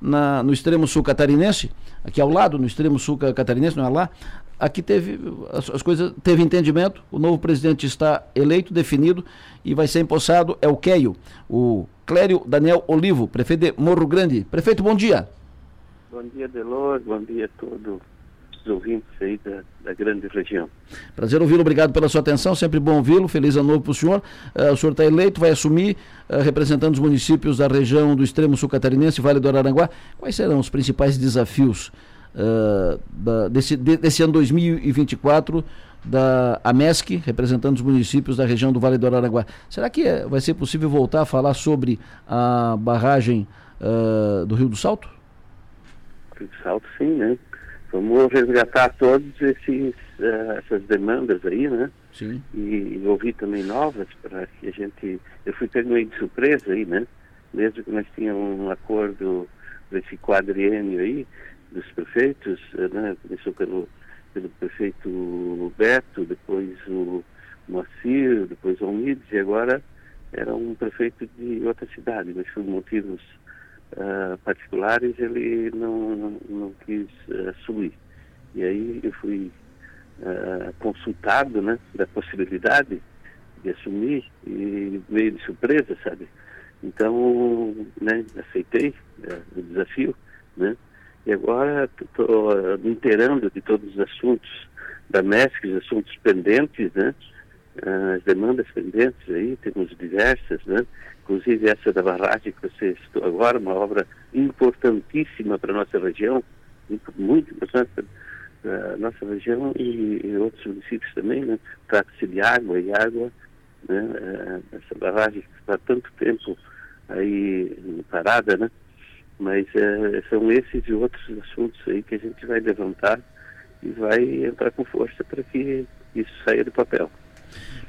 na, no extremo sul catarinense, aqui ao lado, no extremo sul catarinense, não é lá, aqui teve as, as, coisas, teve entendimento, o novo presidente está eleito, definido e vai ser empossado, é o Keio, o Clério Daniel Olivo, prefeito de Morro Grande. Prefeito, bom dia. Bom dia, Delor, bom dia a todos os ouvintes aí da, da grande região. Prazer ouvi-lo, obrigado pela sua atenção, sempre bom ouvi-lo, feliz ano novo para o senhor. Uh, o senhor está eleito, vai assumir, uh, representando os municípios da região do extremo sul catarinense, Vale do Araranguá. Quais serão os principais desafios uh, da, desse, de, desse ano 2024 da AMESC, representando os municípios da região do Vale do Araranguá? Será que é, vai ser possível voltar a falar sobre a barragem do Rio do Salto? Rio do Salto, sim, né? Vamos resgatar todas esses uh, essas demandas aí, né? Sim. E, e ouvir também novas para que a gente. Eu fui pego meio de surpresa aí, né? Mesmo que nós tínhamos um acordo desse quadriênio aí dos prefeitos, eh, né? Começou pelo, pelo prefeito Beto, depois o Moacir, depois o Almides, e agora era um prefeito de outra cidade, mas por motivos uh, particulares ele não, não, não quis uh, assumir. E aí eu fui uh, consultado né, da possibilidade de assumir e meio de surpresa, sabe? Então, né, aceitei o desafio, né? E agora estou me inteirando de todos os assuntos da MESC, os assuntos pendentes, né? As demandas pendentes aí, temos diversas, né? inclusive essa da barragem que você citou agora, uma obra importantíssima para a nossa região, muito importante para a nossa região e, e outros municípios também, né? Trata-se de água e água, né? Eh, essa barragem que está há tanto tempo aí parada, né? Mas é, são esses e outros assuntos aí que a gente vai levantar e vai entrar com força para que isso saia do papel.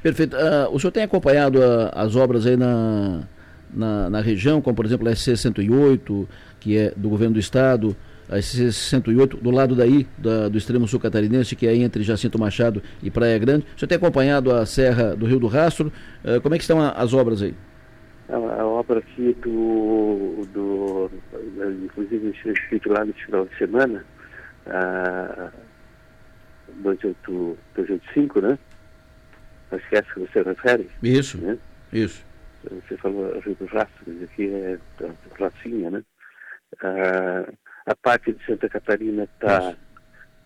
Perfeito. Uh, o senhor tem acompanhado uh, as obras aí na, na, na, região, como por exemplo a SC-108, que é do governo do estado, a SC-108 do lado daí, da, do extremo sul catarinense, que é entre Jacinto Machado e Praia Grande. O senhor tem acompanhado a Serra do Rio do Rastro. Uh, como é que estão a, as obras aí? A, a, obra aqui do, do inclusive eu lá no final de semana, a 285, né? Que é essa que você refere. Isso, né? isso. Você falou Rio do Rastro, mas aqui é Racinha, né? Ah, a parte de Santa Catarina está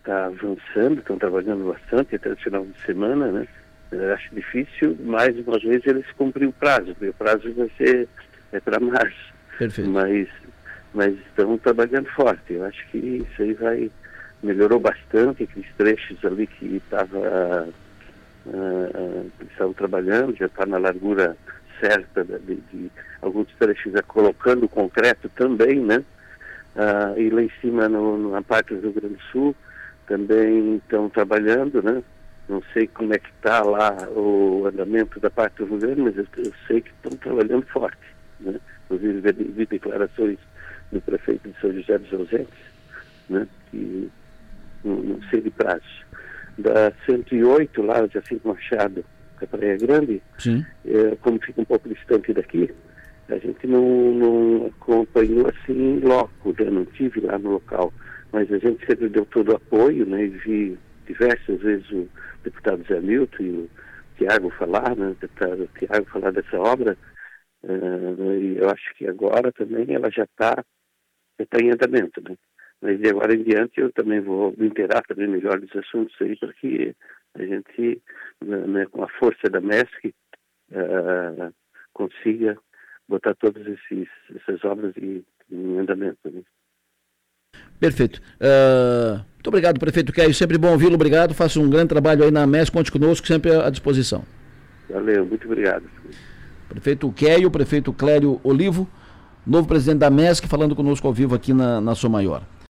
tá avançando, estão trabalhando bastante até o final de semana, né? Eu acho difícil, mais uma vez eles cumpriram o prazo, porque o prazo vai ser é para março. Perfeito. Mas, mas estão trabalhando forte. Eu acho que isso aí vai melhorou bastante aqueles trechos ali que estava uh, estavam trabalhando, já está na largura certa de, de, alguns trechos já colocando concreto também, né? Uh, e lá em cima no, na parte do Rio Grande do Sul também estão trabalhando, né? Não sei como é que está lá o andamento da parte do Grande, mas eu, eu sei que estão trabalhando forte, né? Inclusive vi declarações do prefeito de São José dos Ausentes, né? Que não, não sei de prazo da 108 lá, Jacinto Machado, que é Praia Grande, é, como fica um pouco distante daqui, a gente não, não acompanhou assim loco, né? não tive lá no local, mas a gente sempre deu todo o apoio, né? E vi diversas vezes o deputado Zé Milton e o Tiago falar, né? O deputado Tiago falar dessa obra, uh, e eu acho que agora também ela já está tá em andamento, né? Mas de agora em diante eu também vou me inteirar também melhor dos assuntos aí para que a gente, né, com a força da MESC, uh, consiga botar todas essas obras em, em andamento. Né? Perfeito. Uh, muito obrigado, prefeito Caio. Sempre bom ouvi-lo. Obrigado. Faça um grande trabalho aí na MES. Conte conosco, sempre à disposição. Valeu, muito obrigado. Prefeito Caio, prefeito Clério Olivo, novo presidente da MESC, falando conosco ao vivo aqui na, na Sua Maior.